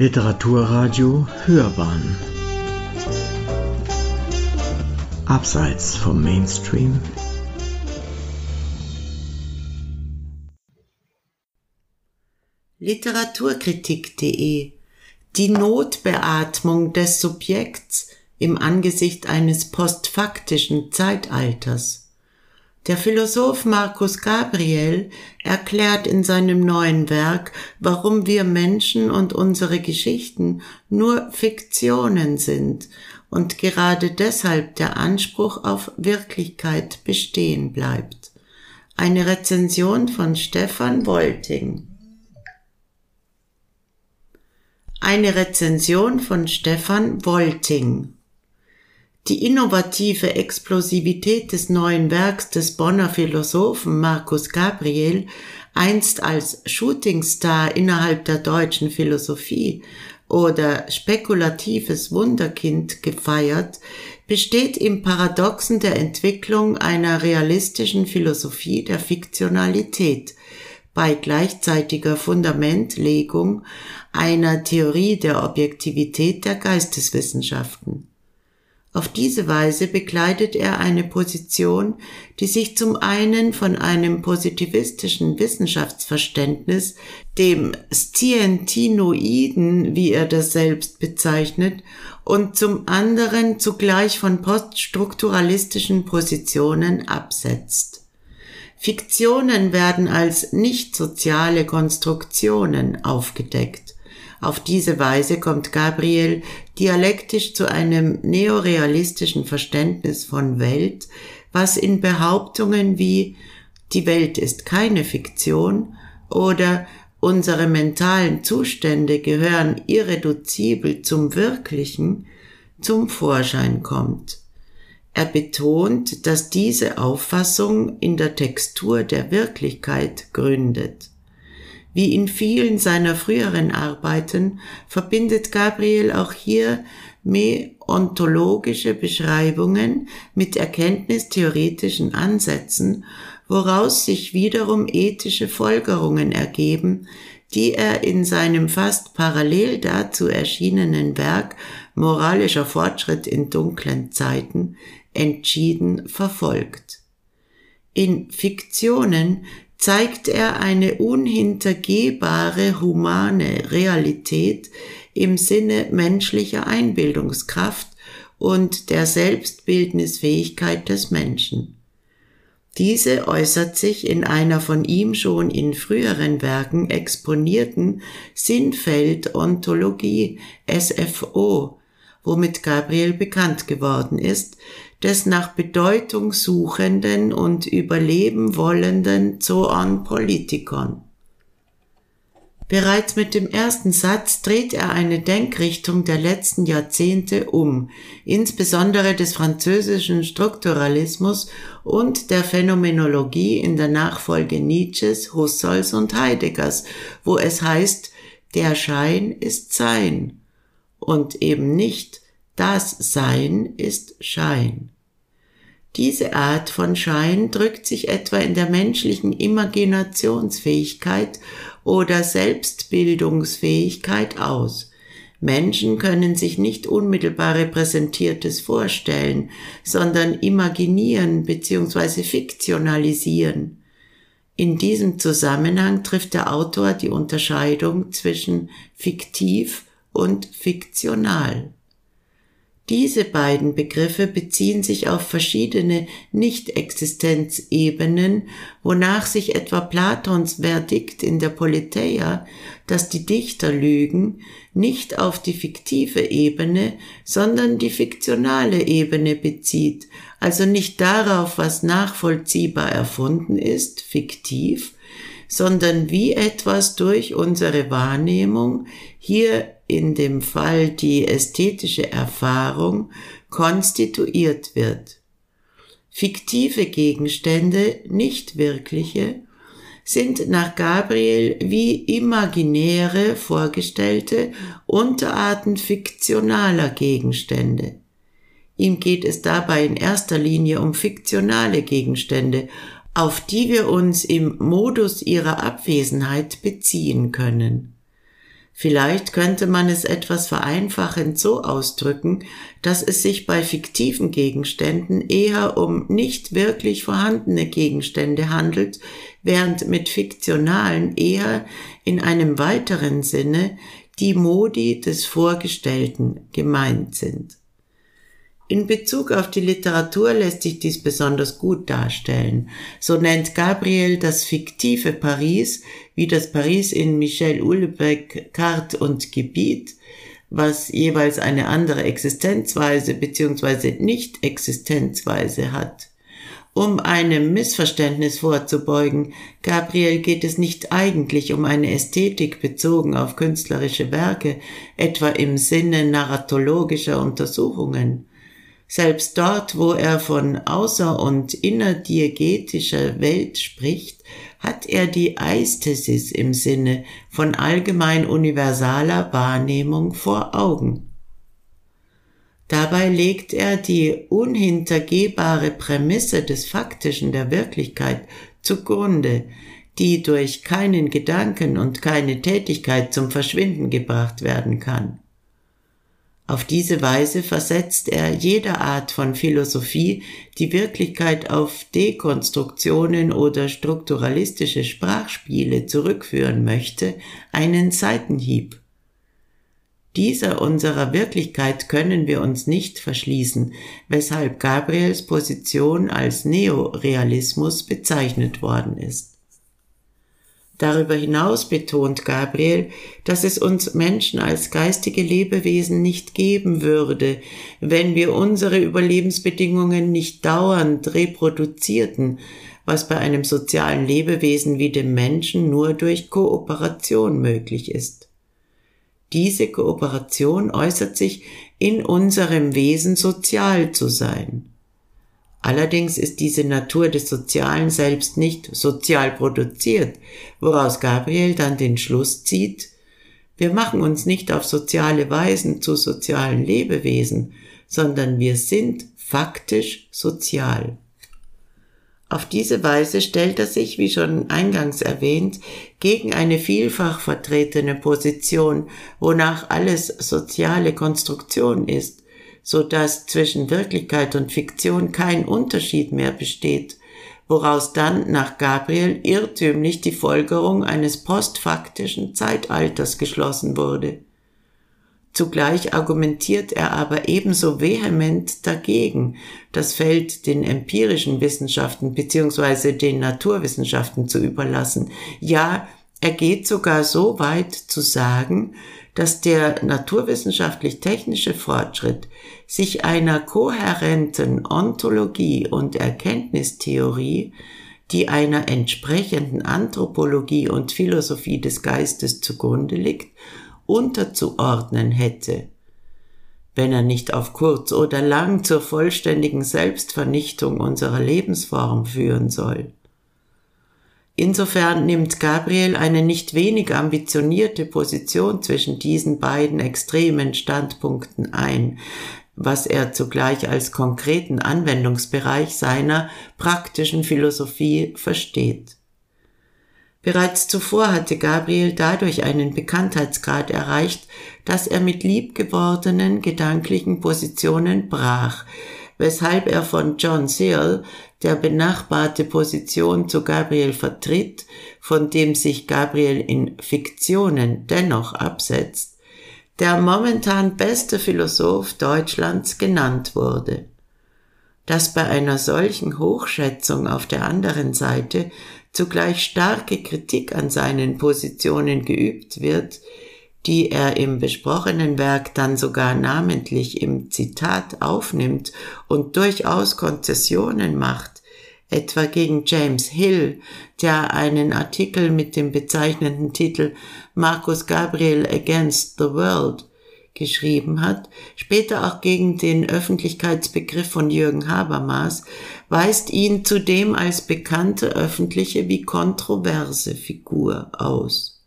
Literaturradio Hörbahn. Abseits vom Mainstream. Literaturkritik.de Die Notbeatmung des Subjekts im Angesicht eines postfaktischen Zeitalters der Philosoph Markus Gabriel erklärt in seinem neuen Werk, warum wir Menschen und unsere Geschichten nur Fiktionen sind und gerade deshalb der Anspruch auf Wirklichkeit bestehen bleibt. Eine Rezension von Stefan Wolting. Eine Rezension von Stefan Wolting. Die innovative Explosivität des neuen Werks des Bonner Philosophen Markus Gabriel, einst als Shootingstar innerhalb der deutschen Philosophie oder spekulatives Wunderkind gefeiert, besteht im Paradoxen der Entwicklung einer realistischen Philosophie der Fiktionalität bei gleichzeitiger Fundamentlegung einer Theorie der Objektivität der Geisteswissenschaften. Auf diese Weise bekleidet er eine Position, die sich zum einen von einem positivistischen Wissenschaftsverständnis, dem Scientinoiden, wie er das selbst bezeichnet, und zum anderen zugleich von poststrukturalistischen Positionen absetzt. Fiktionen werden als nicht soziale Konstruktionen aufgedeckt. Auf diese Weise kommt Gabriel dialektisch zu einem neorealistischen Verständnis von Welt, was in Behauptungen wie die Welt ist keine Fiktion oder unsere mentalen Zustände gehören irreduzibel zum Wirklichen zum Vorschein kommt. Er betont, dass diese Auffassung in der Textur der Wirklichkeit gründet. Wie in vielen seiner früheren Arbeiten verbindet Gabriel auch hier meontologische Beschreibungen mit erkenntnistheoretischen Ansätzen, woraus sich wiederum ethische Folgerungen ergeben, die er in seinem fast parallel dazu erschienenen Werk Moralischer Fortschritt in dunklen Zeiten entschieden verfolgt. In Fiktionen zeigt er eine unhintergehbare humane Realität im Sinne menschlicher Einbildungskraft und der Selbstbildnisfähigkeit des Menschen. Diese äußert sich in einer von ihm schon in früheren Werken exponierten Sinnfeldontologie SFO, womit Gabriel bekannt geworden ist, des nach Bedeutung suchenden und überleben wollenden Zoon Politikon. Bereits mit dem ersten Satz dreht er eine Denkrichtung der letzten Jahrzehnte um, insbesondere des französischen Strukturalismus und der Phänomenologie in der Nachfolge Nietzsches, Husserls und Heideggers, wo es heißt, der Schein ist Sein und eben nicht das Sein ist Schein. Diese Art von Schein drückt sich etwa in der menschlichen Imaginationsfähigkeit oder Selbstbildungsfähigkeit aus. Menschen können sich nicht unmittelbar repräsentiertes vorstellen, sondern imaginieren bzw. fiktionalisieren. In diesem Zusammenhang trifft der Autor die Unterscheidung zwischen fiktiv und fiktional. Diese beiden Begriffe beziehen sich auf verschiedene Nicht-Existenzebenen, wonach sich etwa Platons Verdikt in der Politeia, dass die Dichter lügen, nicht auf die fiktive Ebene, sondern die fiktionale Ebene bezieht, also nicht darauf, was nachvollziehbar erfunden ist, fiktiv, sondern wie etwas durch unsere Wahrnehmung, hier in dem Fall die ästhetische Erfahrung, konstituiert wird. Fiktive Gegenstände, nicht wirkliche, sind nach Gabriel wie imaginäre vorgestellte Unterarten fiktionaler Gegenstände. Ihm geht es dabei in erster Linie um fiktionale Gegenstände, auf die wir uns im Modus ihrer Abwesenheit beziehen können. Vielleicht könnte man es etwas vereinfachend so ausdrücken, dass es sich bei fiktiven Gegenständen eher um nicht wirklich vorhandene Gegenstände handelt, während mit fiktionalen eher in einem weiteren Sinne die Modi des Vorgestellten gemeint sind. In Bezug auf die Literatur lässt sich dies besonders gut darstellen. So nennt Gabriel das fiktive Paris, wie das Paris in Michel Houellebecq Kart und Gebiet, was jeweils eine andere Existenzweise bzw. Nicht-Existenzweise hat. Um einem Missverständnis vorzubeugen, Gabriel geht es nicht eigentlich um eine Ästhetik bezogen auf künstlerische Werke, etwa im Sinne narratologischer Untersuchungen. Selbst dort, wo er von außer- und innerdiegetischer Welt spricht, hat er die Eisthesis im Sinne von allgemein universaler Wahrnehmung vor Augen. Dabei legt er die unhintergehbare Prämisse des Faktischen der Wirklichkeit zugrunde, die durch keinen Gedanken und keine Tätigkeit zum Verschwinden gebracht werden kann. Auf diese Weise versetzt er jeder Art von Philosophie, die Wirklichkeit auf Dekonstruktionen oder strukturalistische Sprachspiele zurückführen möchte, einen Seitenhieb. Dieser unserer Wirklichkeit können wir uns nicht verschließen, weshalb Gabriels Position als Neorealismus bezeichnet worden ist. Darüber hinaus betont Gabriel, dass es uns Menschen als geistige Lebewesen nicht geben würde, wenn wir unsere Überlebensbedingungen nicht dauernd reproduzierten, was bei einem sozialen Lebewesen wie dem Menschen nur durch Kooperation möglich ist. Diese Kooperation äußert sich in unserem Wesen sozial zu sein. Allerdings ist diese Natur des Sozialen selbst nicht sozial produziert, woraus Gabriel dann den Schluss zieht, wir machen uns nicht auf soziale Weisen zu sozialen Lebewesen, sondern wir sind faktisch sozial. Auf diese Weise stellt er sich, wie schon eingangs erwähnt, gegen eine vielfach vertretene Position, wonach alles soziale Konstruktion ist, so dass zwischen Wirklichkeit und Fiktion kein Unterschied mehr besteht, woraus dann nach Gabriel irrtümlich die Folgerung eines postfaktischen Zeitalters geschlossen wurde. Zugleich argumentiert er aber ebenso vehement dagegen, das Feld den empirischen Wissenschaften bzw. den Naturwissenschaften zu überlassen. Ja, er geht sogar so weit zu sagen, dass der naturwissenschaftlich-technische Fortschritt sich einer kohärenten Ontologie und Erkenntnistheorie, die einer entsprechenden Anthropologie und Philosophie des Geistes zugrunde liegt, unterzuordnen hätte, wenn er nicht auf kurz oder lang zur vollständigen Selbstvernichtung unserer Lebensform führen soll. Insofern nimmt Gabriel eine nicht wenig ambitionierte Position zwischen diesen beiden extremen Standpunkten ein, was er zugleich als konkreten Anwendungsbereich seiner praktischen Philosophie versteht. Bereits zuvor hatte Gabriel dadurch einen Bekanntheitsgrad erreicht, dass er mit liebgewordenen gedanklichen Positionen brach, weshalb er von John Searle, der benachbarte Position zu Gabriel vertritt, von dem sich Gabriel in Fiktionen dennoch absetzt, der momentan beste Philosoph Deutschlands genannt wurde. Dass bei einer solchen Hochschätzung auf der anderen Seite zugleich starke Kritik an seinen Positionen geübt wird, die er im besprochenen Werk dann sogar namentlich im Zitat aufnimmt und durchaus Konzessionen macht, etwa gegen James Hill, der einen Artikel mit dem bezeichnenden Titel Marcus Gabriel Against the World geschrieben hat, später auch gegen den Öffentlichkeitsbegriff von Jürgen Habermas, weist ihn zudem als bekannte öffentliche wie kontroverse Figur aus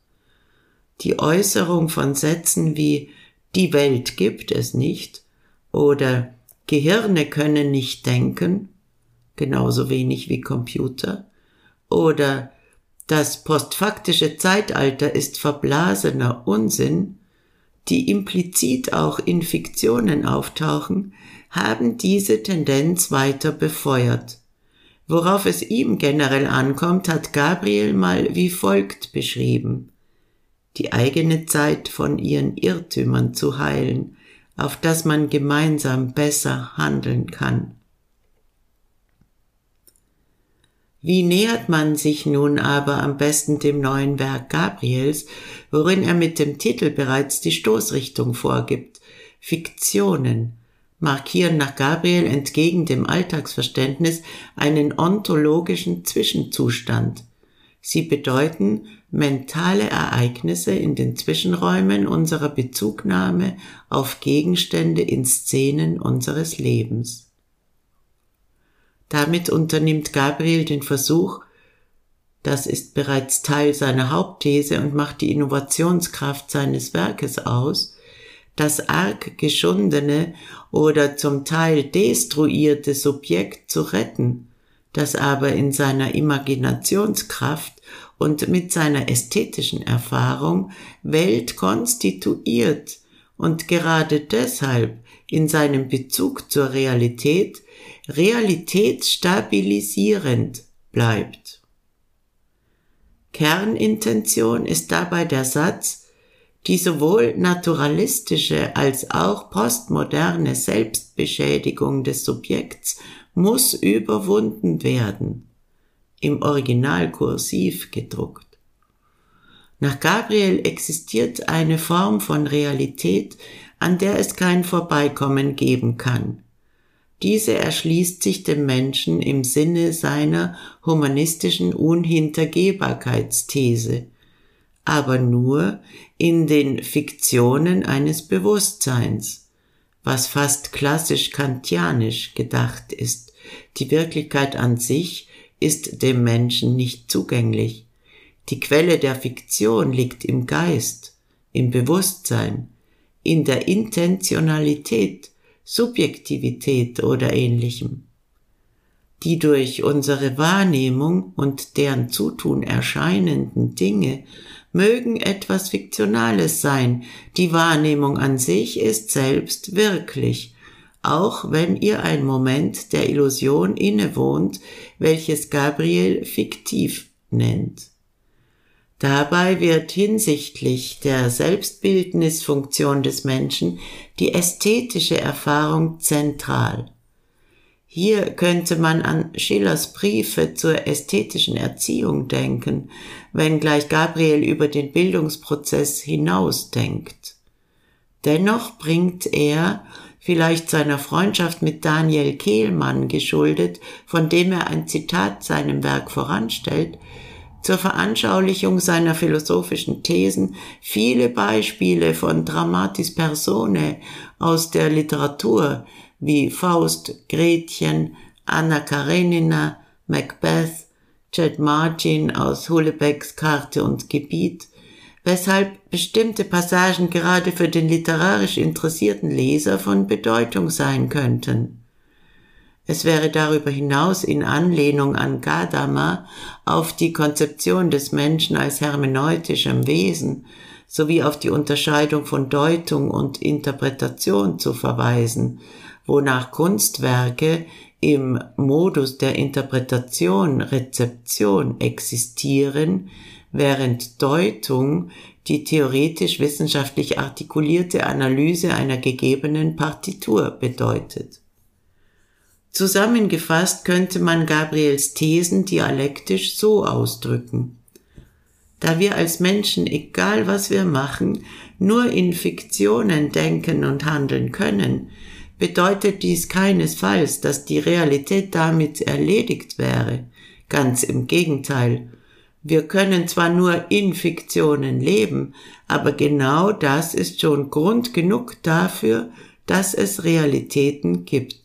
die Äußerung von Sätzen wie die Welt gibt es nicht oder Gehirne können nicht denken, genauso wenig wie Computer, oder Das postfaktische Zeitalter ist verblasener Unsinn, die implizit auch in Fiktionen auftauchen, haben diese Tendenz weiter befeuert. Worauf es ihm generell ankommt, hat Gabriel mal wie folgt beschrieben. Die eigene Zeit von ihren Irrtümern zu heilen, auf das man gemeinsam besser handeln kann. Wie nähert man sich nun aber am besten dem neuen Werk Gabriels, worin er mit dem Titel bereits die Stoßrichtung vorgibt? Fiktionen markieren nach Gabriel entgegen dem Alltagsverständnis einen ontologischen Zwischenzustand. Sie bedeuten mentale Ereignisse in den Zwischenräumen unserer Bezugnahme auf Gegenstände in Szenen unseres Lebens. Damit unternimmt Gabriel den Versuch, das ist bereits Teil seiner Hauptthese und macht die Innovationskraft seines Werkes aus, das arg geschundene oder zum Teil destruierte Subjekt zu retten, das aber in seiner Imaginationskraft und mit seiner ästhetischen Erfahrung Welt konstituiert und gerade deshalb in seinem Bezug zur Realität realitätsstabilisierend bleibt. Kernintention ist dabei der Satz, die sowohl naturalistische als auch postmoderne Selbstbeschädigung des Subjekts muss überwunden werden, im Original kursiv gedruckt. Nach Gabriel existiert eine Form von Realität, an der es kein Vorbeikommen geben kann. Diese erschließt sich dem Menschen im Sinne seiner humanistischen Unhintergehbarkeitsthese, aber nur in den Fiktionen eines Bewusstseins, was fast klassisch kantianisch gedacht ist. Die Wirklichkeit an sich ist dem Menschen nicht zugänglich. Die Quelle der Fiktion liegt im Geist, im Bewusstsein, in der Intentionalität, Subjektivität oder ähnlichem. Die durch unsere Wahrnehmung und deren Zutun erscheinenden Dinge mögen etwas Fiktionales sein, die Wahrnehmung an sich ist selbst wirklich, auch wenn ihr ein Moment der Illusion innewohnt, welches Gabriel fiktiv nennt. Dabei wird hinsichtlich der Selbstbildnisfunktion des Menschen die ästhetische Erfahrung zentral. Hier könnte man an Schillers Briefe zur ästhetischen Erziehung denken, wenngleich Gabriel über den Bildungsprozess hinausdenkt. Dennoch bringt er, vielleicht seiner Freundschaft mit Daniel Kehlmann geschuldet, von dem er ein Zitat seinem Werk voranstellt, zur Veranschaulichung seiner philosophischen Thesen viele Beispiele von Dramatis Personae aus der Literatur wie Faust, Gretchen, Anna Karenina, Macbeth, Chet Martin aus Hulebecks Karte und Gebiet, weshalb bestimmte Passagen gerade für den literarisch interessierten Leser von Bedeutung sein könnten. Es wäre darüber hinaus in Anlehnung an Gadamer auf die Konzeption des Menschen als hermeneutischem Wesen sowie auf die Unterscheidung von Deutung und Interpretation zu verweisen, wonach Kunstwerke im Modus der Interpretation, Rezeption existieren, während Deutung die theoretisch wissenschaftlich artikulierte Analyse einer gegebenen Partitur bedeutet. Zusammengefasst könnte man Gabriels Thesen dialektisch so ausdrücken. Da wir als Menschen, egal was wir machen, nur in Fiktionen denken und handeln können, bedeutet dies keinesfalls, dass die Realität damit erledigt wäre. Ganz im Gegenteil. Wir können zwar nur in Fiktionen leben, aber genau das ist schon Grund genug dafür, dass es Realitäten gibt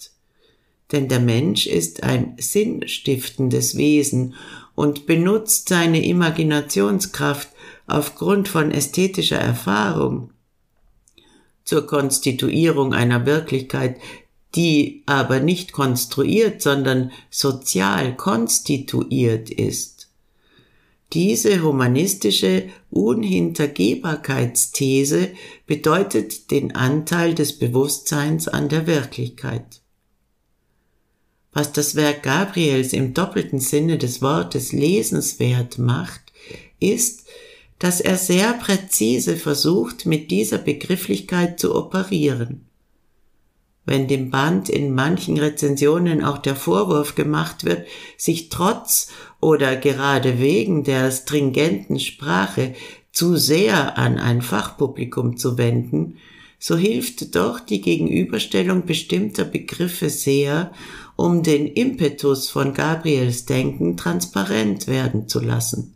denn der Mensch ist ein sinnstiftendes Wesen und benutzt seine Imaginationskraft aufgrund von ästhetischer Erfahrung zur Konstituierung einer Wirklichkeit, die aber nicht konstruiert, sondern sozial konstituiert ist. Diese humanistische Unhintergehbarkeitsthese bedeutet den Anteil des Bewusstseins an der Wirklichkeit. Was das Werk Gabriels im doppelten Sinne des Wortes lesenswert macht, ist, dass er sehr präzise versucht, mit dieser Begrifflichkeit zu operieren. Wenn dem Band in manchen Rezensionen auch der Vorwurf gemacht wird, sich trotz oder gerade wegen der stringenten Sprache zu sehr an ein Fachpublikum zu wenden, so hilft doch die Gegenüberstellung bestimmter Begriffe sehr, um den Impetus von Gabriels Denken transparent werden zu lassen.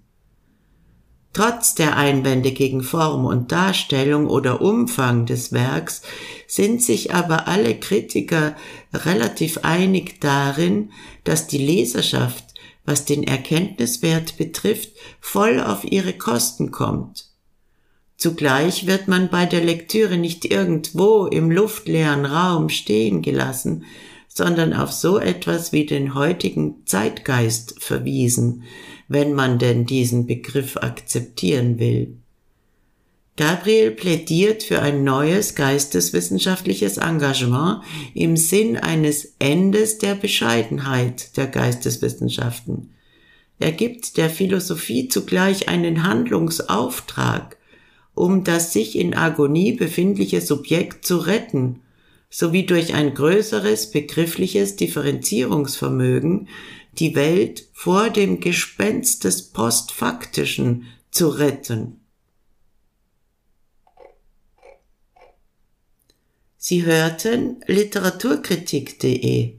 Trotz der Einwände gegen Form und Darstellung oder Umfang des Werks sind sich aber alle Kritiker relativ einig darin, dass die Leserschaft, was den Erkenntniswert betrifft, voll auf ihre Kosten kommt. Zugleich wird man bei der Lektüre nicht irgendwo im luftleeren Raum stehen gelassen, sondern auf so etwas wie den heutigen Zeitgeist verwiesen, wenn man denn diesen Begriff akzeptieren will. Gabriel plädiert für ein neues geisteswissenschaftliches Engagement im Sinn eines Endes der Bescheidenheit der Geisteswissenschaften. Er gibt der Philosophie zugleich einen Handlungsauftrag, um das sich in Agonie befindliche Subjekt zu retten, sowie durch ein größeres begriffliches Differenzierungsvermögen die Welt vor dem Gespenst des Postfaktischen zu retten. Sie hörten literaturkritik.de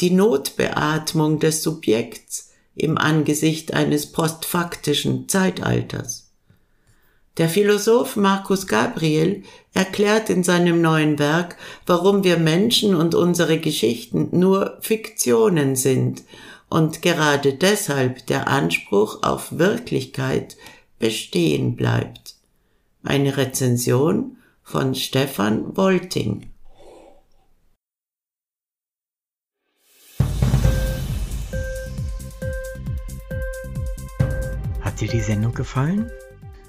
die Notbeatmung des Subjekts im Angesicht eines postfaktischen Zeitalters. Der Philosoph Markus Gabriel erklärt in seinem neuen Werk, warum wir Menschen und unsere Geschichten nur Fiktionen sind und gerade deshalb der Anspruch auf Wirklichkeit bestehen bleibt. Eine Rezension von Stefan Wolting. Hat dir die Sendung gefallen?